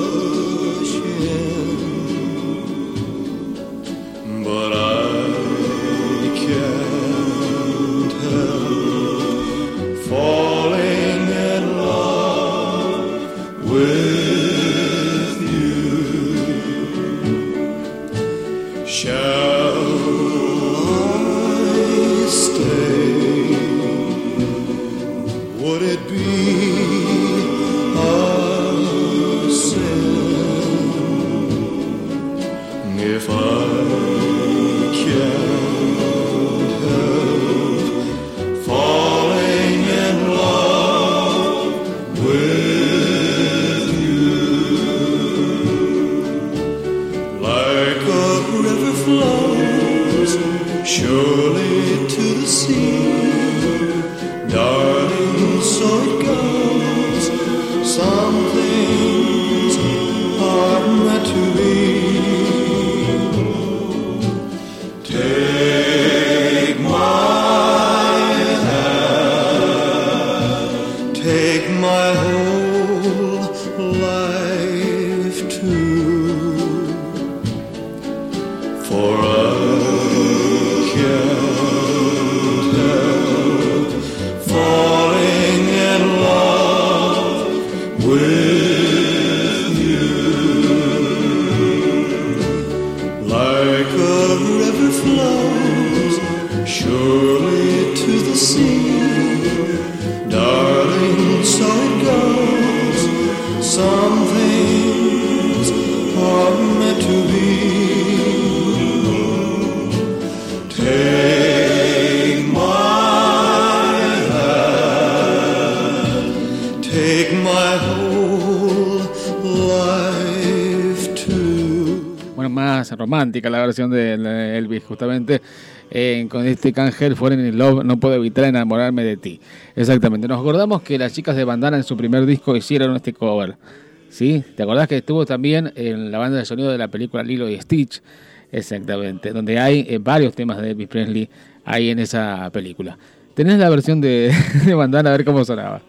Romántica la versión de Elvis, justamente eh, con este Cangel Foreign in Love, no puedo evitar enamorarme de ti. Exactamente. Nos acordamos que las chicas de Bandana en su primer disco hicieron este cover. ¿Sí? ¿Te acordás que estuvo también en la banda de sonido de la película Lilo y Stitch? Exactamente, donde hay eh, varios temas de Elvis Presley ahí en esa película. Tenés la versión de, de Bandana a ver cómo sonaba.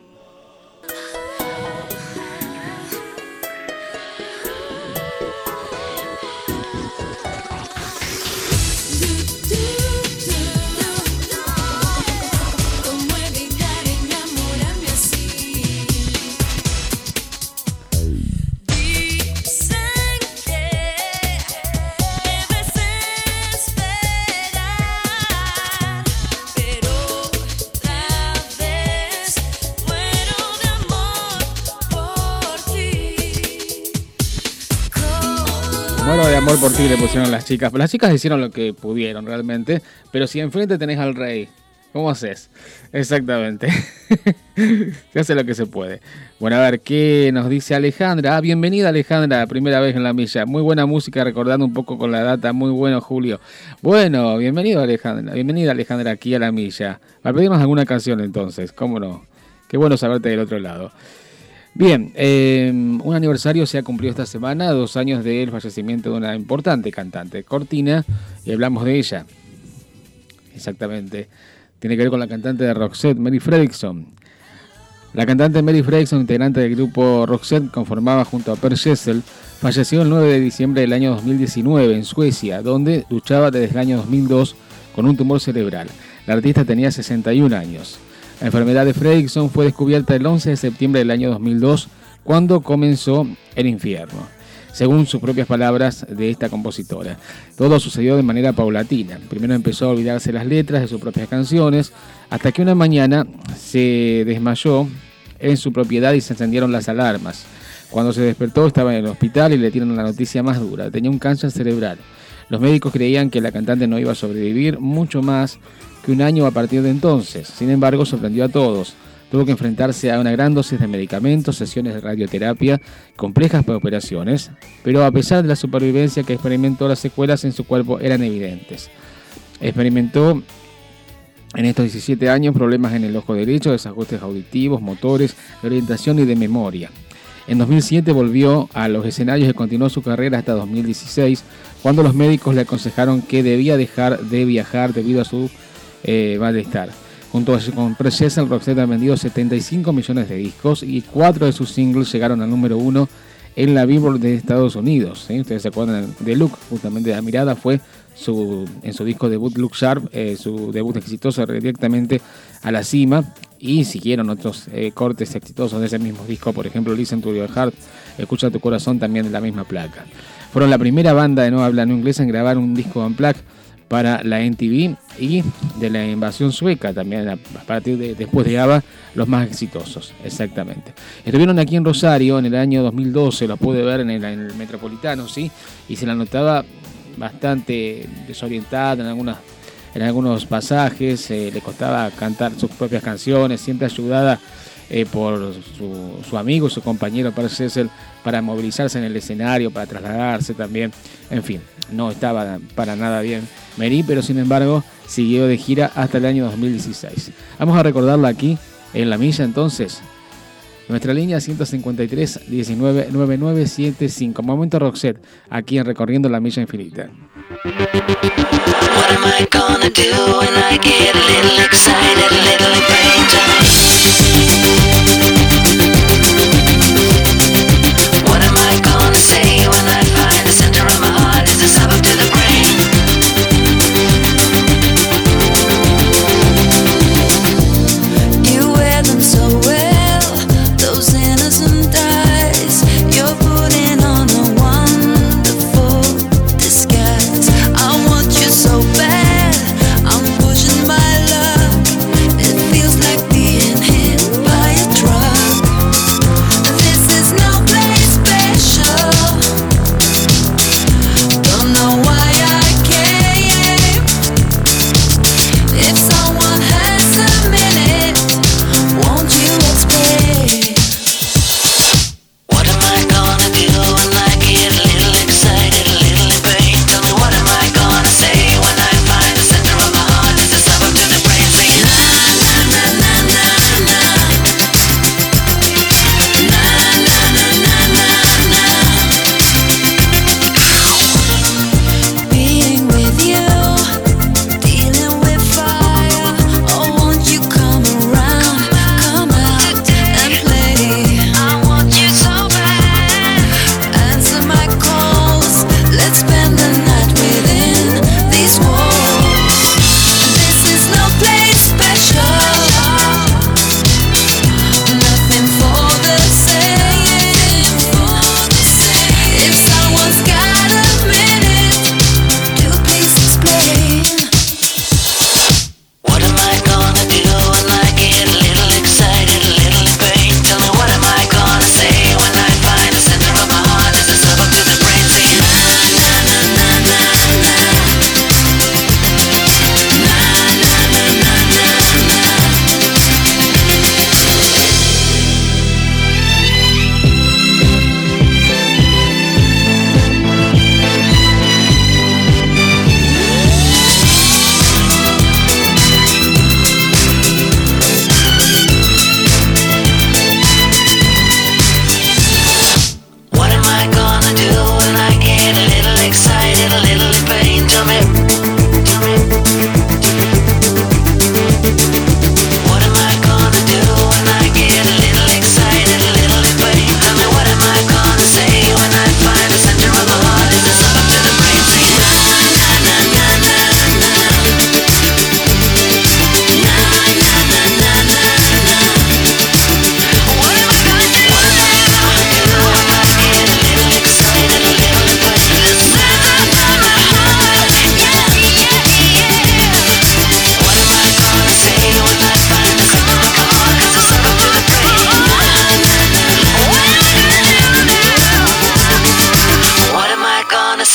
Le pusieron las chicas. Las chicas hicieron lo que pudieron realmente. Pero si enfrente tenés al rey, ¿cómo haces? Exactamente. se hace lo que se puede. Bueno, a ver, ¿qué nos dice Alejandra? Ah, bienvenida Alejandra, primera vez en la milla. Muy buena música, recordando un poco con la data. Muy bueno, Julio. Bueno, bienvenido Alejandra. Bienvenida Alejandra aquí a la milla. Para pedirnos alguna canción entonces, ¿cómo no? Qué bueno saberte del otro lado. Bien, eh, un aniversario se ha cumplido esta semana, dos años del fallecimiento de una importante cantante, Cortina, y hablamos de ella. Exactamente. Tiene que ver con la cantante de Roxette, Mary Fredrickson. La cantante Mary Fredrickson, integrante del grupo Roxette, conformaba junto a Per Gessle, falleció el 9 de diciembre del año 2019 en Suecia, donde luchaba desde el año 2002 con un tumor cerebral. La artista tenía 61 años. La enfermedad de Fredrickson fue descubierta el 11 de septiembre del año 2002, cuando comenzó el infierno, según sus propias palabras de esta compositora. Todo sucedió de manera paulatina. Primero empezó a olvidarse las letras de sus propias canciones, hasta que una mañana se desmayó en su propiedad y se encendieron las alarmas. Cuando se despertó estaba en el hospital y le dieron la noticia más dura. Tenía un cáncer cerebral. Los médicos creían que la cantante no iba a sobrevivir mucho más que un año a partir de entonces. Sin embargo, sorprendió a todos. Tuvo que enfrentarse a una gran dosis de medicamentos, sesiones de radioterapia, complejas operaciones, pero a pesar de la supervivencia que experimentó, las secuelas en su cuerpo eran evidentes. Experimentó en estos 17 años problemas en el ojo derecho, desajustes auditivos, motores, de orientación y de memoria. En 2007 volvió a los escenarios y continuó su carrera hasta 2016, cuando los médicos le aconsejaron que debía dejar de viajar debido a su eh, malestar. Junto con Precious, Roxette ha vendido 75 millones de discos y cuatro de sus singles llegaron al número uno en la Billboard de Estados Unidos. ¿sí? Ustedes se acuerdan de Look, justamente la mirada fue su, en su disco debut Look Sharp, eh, su debut exitoso directamente a la cima y siguieron otros eh, cortes exitosos de ese mismo disco, por ejemplo Listen to Your Heart, Escucha tu corazón también de la misma placa. Fueron la primera banda de no habla no inglesa en grabar un disco en plaque para la NTV y de la invasión sueca también a partir de después de ABBA los más exitosos exactamente. Estuvieron aquí en Rosario en el año 2012 lo pude ver en el, en el Metropolitano sí y se la notaba bastante desorientada en algunas en algunos pasajes eh, le costaba cantar sus propias canciones siempre ayudada eh, por su, amigo, su compañero Cecil, para movilizarse en el escenario, para trasladarse también. En fin, no estaba para nada bien Mary, pero sin embargo siguió de gira hasta el año 2016. Vamos a recordarla aquí en la milla entonces. Nuestra línea 153 19 9975. Momento Roxette, aquí en Recorriendo la Milla Infinita.
What am I heart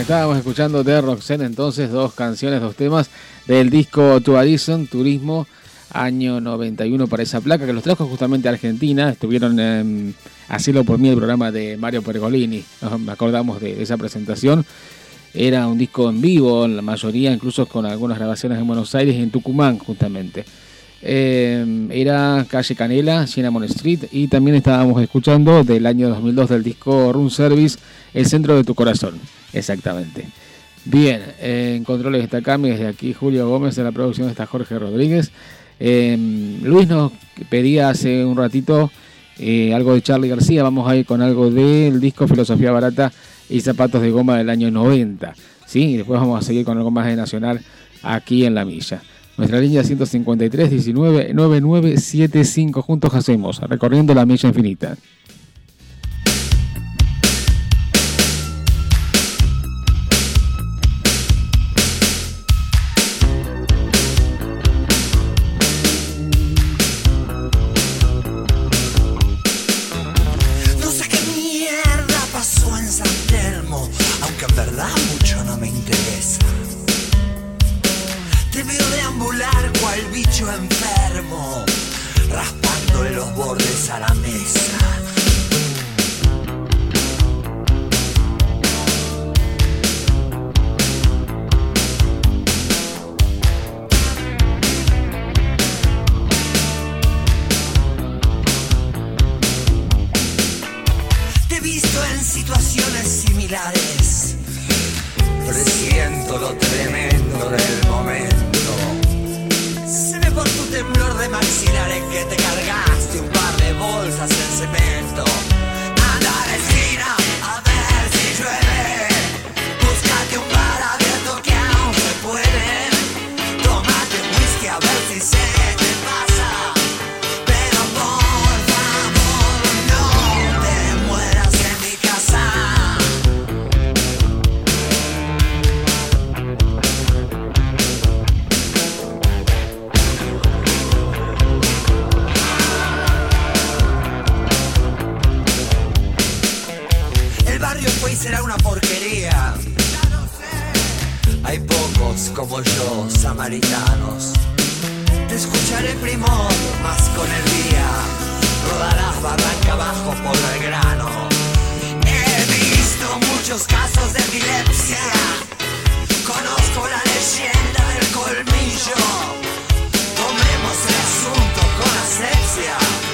Estábamos escuchando de Roxanne entonces dos canciones, dos temas del disco Tourism, Turismo, año 91 para esa placa que los trajo justamente a Argentina, estuvieron en Hacerlo por mí el programa de Mario Pergolini, nos acordamos de esa presentación, era un disco en vivo, la mayoría incluso con algunas grabaciones en Buenos Aires y en Tucumán justamente. Eh, era Calle Canela, Cinnamon Street y también estábamos escuchando del año 2002 del disco Room Service, El Centro de tu Corazón, exactamente. Bien, eh, en controles está Cami, desde aquí Julio Gómez, en la producción está Jorge Rodríguez. Eh, Luis nos pedía hace un ratito eh, algo de Charlie García, vamos a ir con algo del disco Filosofía Barata y Zapatos de Goma del año 90. ¿sí? Y después vamos a seguir con algo más de Nacional aquí en La Milla. Nuestra línea 153 19 9975. Juntos hacemos, recorriendo la milla infinita.
El barrio fue y será una porquería. Hay pocos como yo, samaritanos. Te escucharé primo, más con el día. Rodarás barranca abajo por el grano. He visto muchos casos de epilepsia. Conozco la leyenda del colmillo. Tomemos el asunto con asepsia.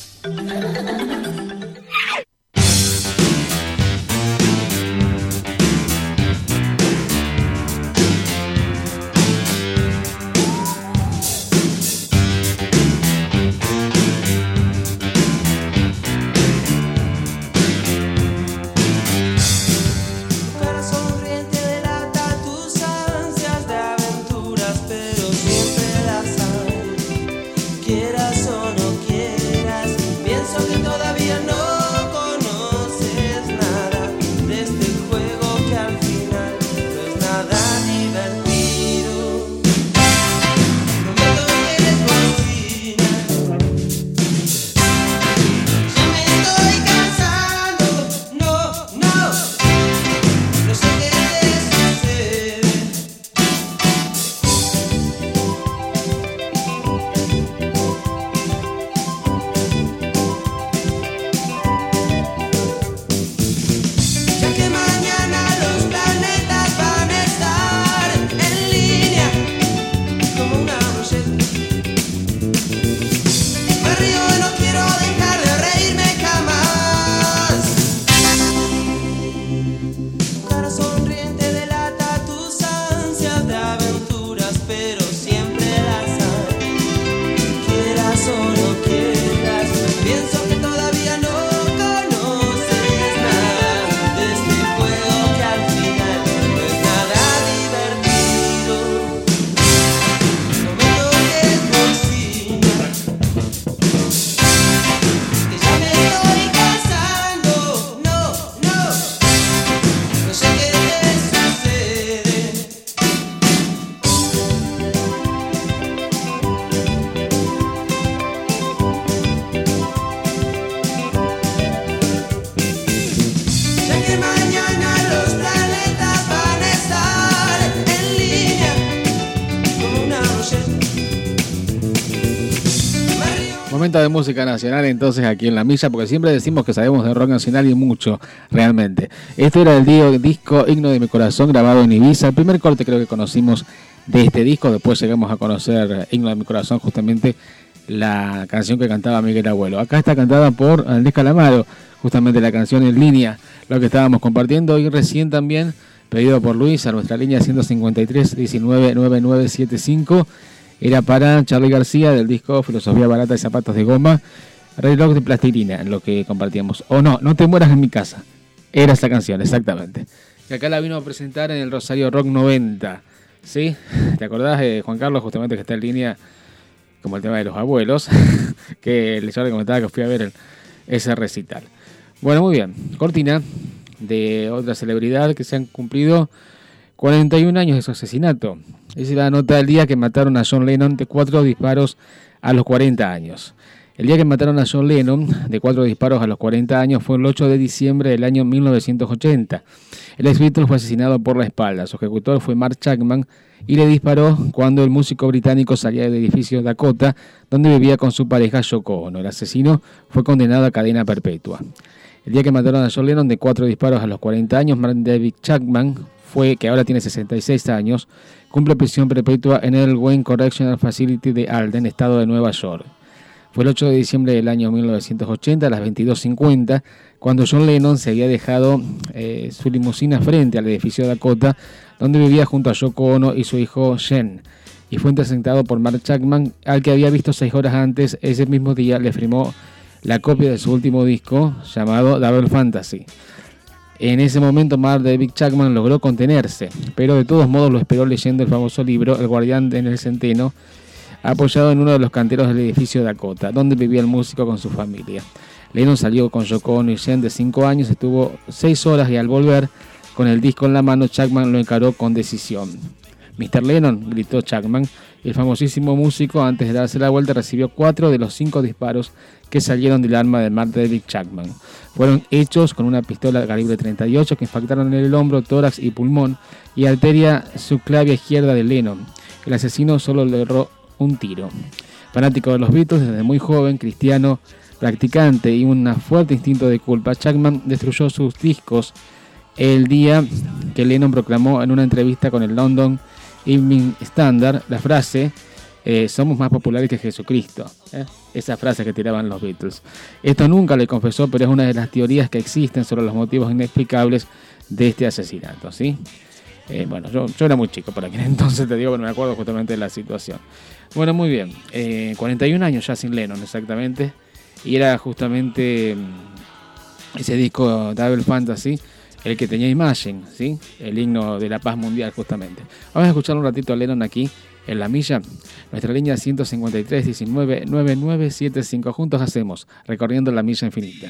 De
música nacional entonces aquí en la milla, porque siempre decimos que sabemos de rock nacional y mucho, realmente. Este era el disco Himno de mi corazón grabado en Ibiza, el primer corte creo que conocimos de este disco, después llegamos a conocer Himno de mi corazón, justamente la canción que cantaba Miguel Abuelo. Acá está cantada por Andrés Calamaro, justamente la canción en línea, lo que estábamos compartiendo y recién también pedido por Luis a nuestra línea 153 19 9975 era para Charlie García del disco Filosofía Barata y Zapatos de Goma, reloj de plastilina, lo que compartíamos. O no, no te mueras en mi casa. Era esa canción, exactamente. Que acá la vino a presentar en el Rosario Rock 90. ¿Sí? ¿Te acordás de Juan Carlos, justamente que está en línea, como el tema de los abuelos? que yo le comentaba que fui a ver ese recital. Bueno, muy bien. Cortina de otra celebridad que se han cumplido 41 años de su asesinato. Esa es la nota del día que mataron a John Lennon de cuatro disparos a los 40 años. El día que mataron a John Lennon de cuatro disparos a los 40 años fue el 8 de diciembre del año 1980. El ex fue asesinado por la espalda. Su ejecutor fue Mark Chapman y le disparó cuando el músico británico salía del edificio Dakota, donde vivía con su pareja Yoko Ono. El asesino fue condenado a cadena perpetua. El día que mataron a John Lennon de cuatro disparos a los 40 años, Mark David Chapman fue, que ahora tiene 66 años, cumple prisión perpetua en el Wayne Correctional Facility de Alden, estado de Nueva York. Fue el 8 de diciembre del año 1980 a las 22.50, cuando John Lennon se había dejado eh, su limusina frente al edificio Dakota, donde vivía junto a Yoko Ono y su hijo Jen. Y fue interceptado por Mark Chapman, al que había visto seis horas antes. Ese mismo día le firmó la copia de su último disco, llamado Double Fantasy. En ese momento, Mark David Chapman logró contenerse, pero de todos modos lo esperó leyendo el famoso libro El guardián en el centeno, apoyado en uno de los canteros del edificio Dakota, donde vivía el músico con su familia. Lennon salió con Yoko Ono y Jen de 5 años, estuvo 6 horas y al volver, con el disco en la mano, Chapman lo encaró con decisión. Mr. Lennon, gritó Chapman, el famosísimo músico, antes de darse la vuelta, recibió 4 de los 5 disparos que salieron del arma de Mark David Chapman. Fueron hechos con una pistola calibre 38 que impactaron en el hombro, tórax y pulmón y arteria subclavia izquierda de Lennon. El asesino solo le erró un tiro. Fanático de los Beatles desde muy joven, cristiano, practicante y un fuerte instinto de culpa, Chapman destruyó sus discos el día que Lennon proclamó en una entrevista con el London Evening Standard la frase eh, somos más populares que Jesucristo. ¿eh? Esa frase que tiraban los Beatles. Esto nunca le confesó, pero es una de las teorías que existen sobre los motivos inexplicables de este asesinato. ¿sí? Eh, bueno, yo, era muy chico por aquel entonces, te digo, pero me acuerdo justamente de la situación. Bueno, muy bien. Eh, 41 años ya sin Lennon, exactamente. Y era justamente mm, ese disco Double Fantasy el que tenía Imagine, ¿sí? El himno de la paz mundial, justamente. Vamos a escuchar un ratito a Lennon aquí en la milla. Nuestra línea 153 19 9975. Juntos hacemos recorriendo la milla infinita.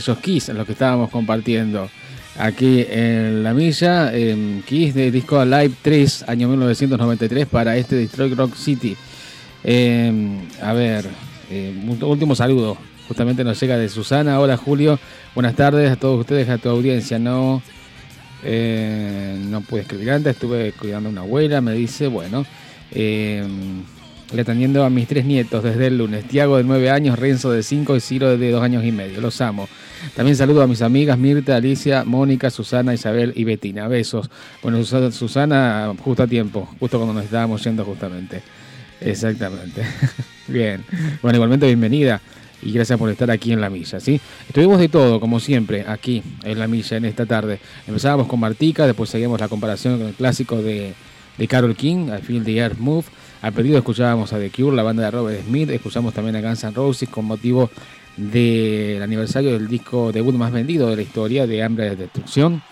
Esos Kiss, los que estábamos compartiendo aquí en la milla. eh, Kiss de disco Live 3, año 1993, para este Detroit Rock City. Eh, a ver, un último saludo. Justamente nos llega de Susana. Hola Julio, buenas tardes a todos ustedes, a tu audiencia. No, eh, no pude escribir antes, estuve cuidando a una abuela, me dice, bueno, le atendiendo a mis tres nietos desde el lunes, Tiago de 9 años, Renzo de 5 y Ciro de 2 años y medio, los amo. También saludo a mis amigas Mirta, Alicia, Mónica, Susana, Isabel y Betina, besos. Bueno, Susana, justo a tiempo, justo cuando nos estábamos yendo justamente. Exactamente. Bien. Bueno, igualmente bienvenida y gracias por estar aquí en la milla, ¿sí? Estuvimos de todo, como siempre, aquí en la milla en esta tarde. Empezábamos con Martica, después seguimos la comparación con el clásico de, de Carol King, I Feel the Earth Move. Al perdido escuchábamos a The Cure, la banda de Robert Smith, escuchamos también a Guns N' Roses con motivo del aniversario del disco debut más vendido de la historia de Hambre de Destrucción.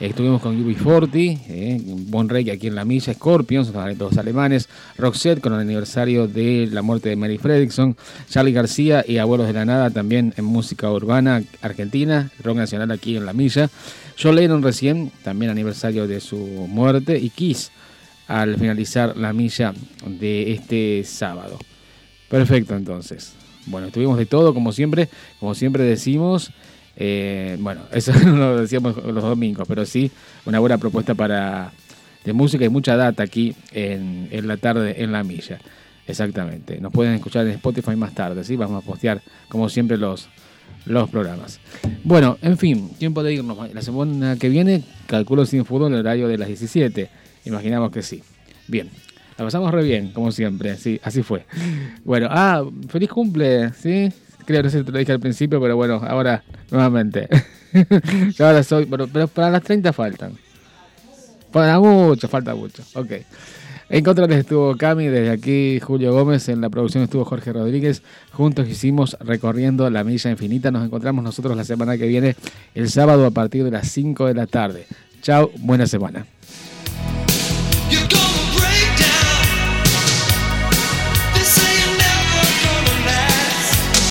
Estuvimos con UB40, eh, Bon Rey aquí en la milla, Scorpions, los alemanes, Roxette con el aniversario de la muerte de Mary Fredrickson, Charlie García y Abuelos de la Nada también en música urbana argentina, rock nacional aquí en la milla. John Lennon recién, también aniversario de su muerte, y Kiss al finalizar la milla de este sábado. Perfecto, entonces. Bueno, estuvimos de todo, como siempre, como siempre decimos. Eh, bueno, eso no lo decíamos los domingos, pero sí una buena propuesta para de música y mucha data aquí en, en la tarde en la milla. Exactamente. Nos pueden escuchar en Spotify más tarde, ¿sí? Vamos a postear, como siempre, los, los programas. Bueno, en fin, tiempo de irnos. La semana que viene, calculo sin fútbol el horario de las 17. Imaginamos que sí. Bien. La pasamos re bien, como siempre. Sí, así fue. Bueno, ah, feliz cumple, ¿sí? Creo, no sé si te lo dije al principio, pero bueno, ahora nuevamente. Ahora soy, pero, pero para las 30 faltan. Para mucho, falta mucho. Ok. En controles estuvo Cami, desde aquí Julio Gómez, en la producción estuvo Jorge Rodríguez. Juntos hicimos recorriendo la milla infinita. Nos encontramos nosotros la semana que viene, el sábado a partir de las 5 de la tarde. Chao, buena semana. Thank you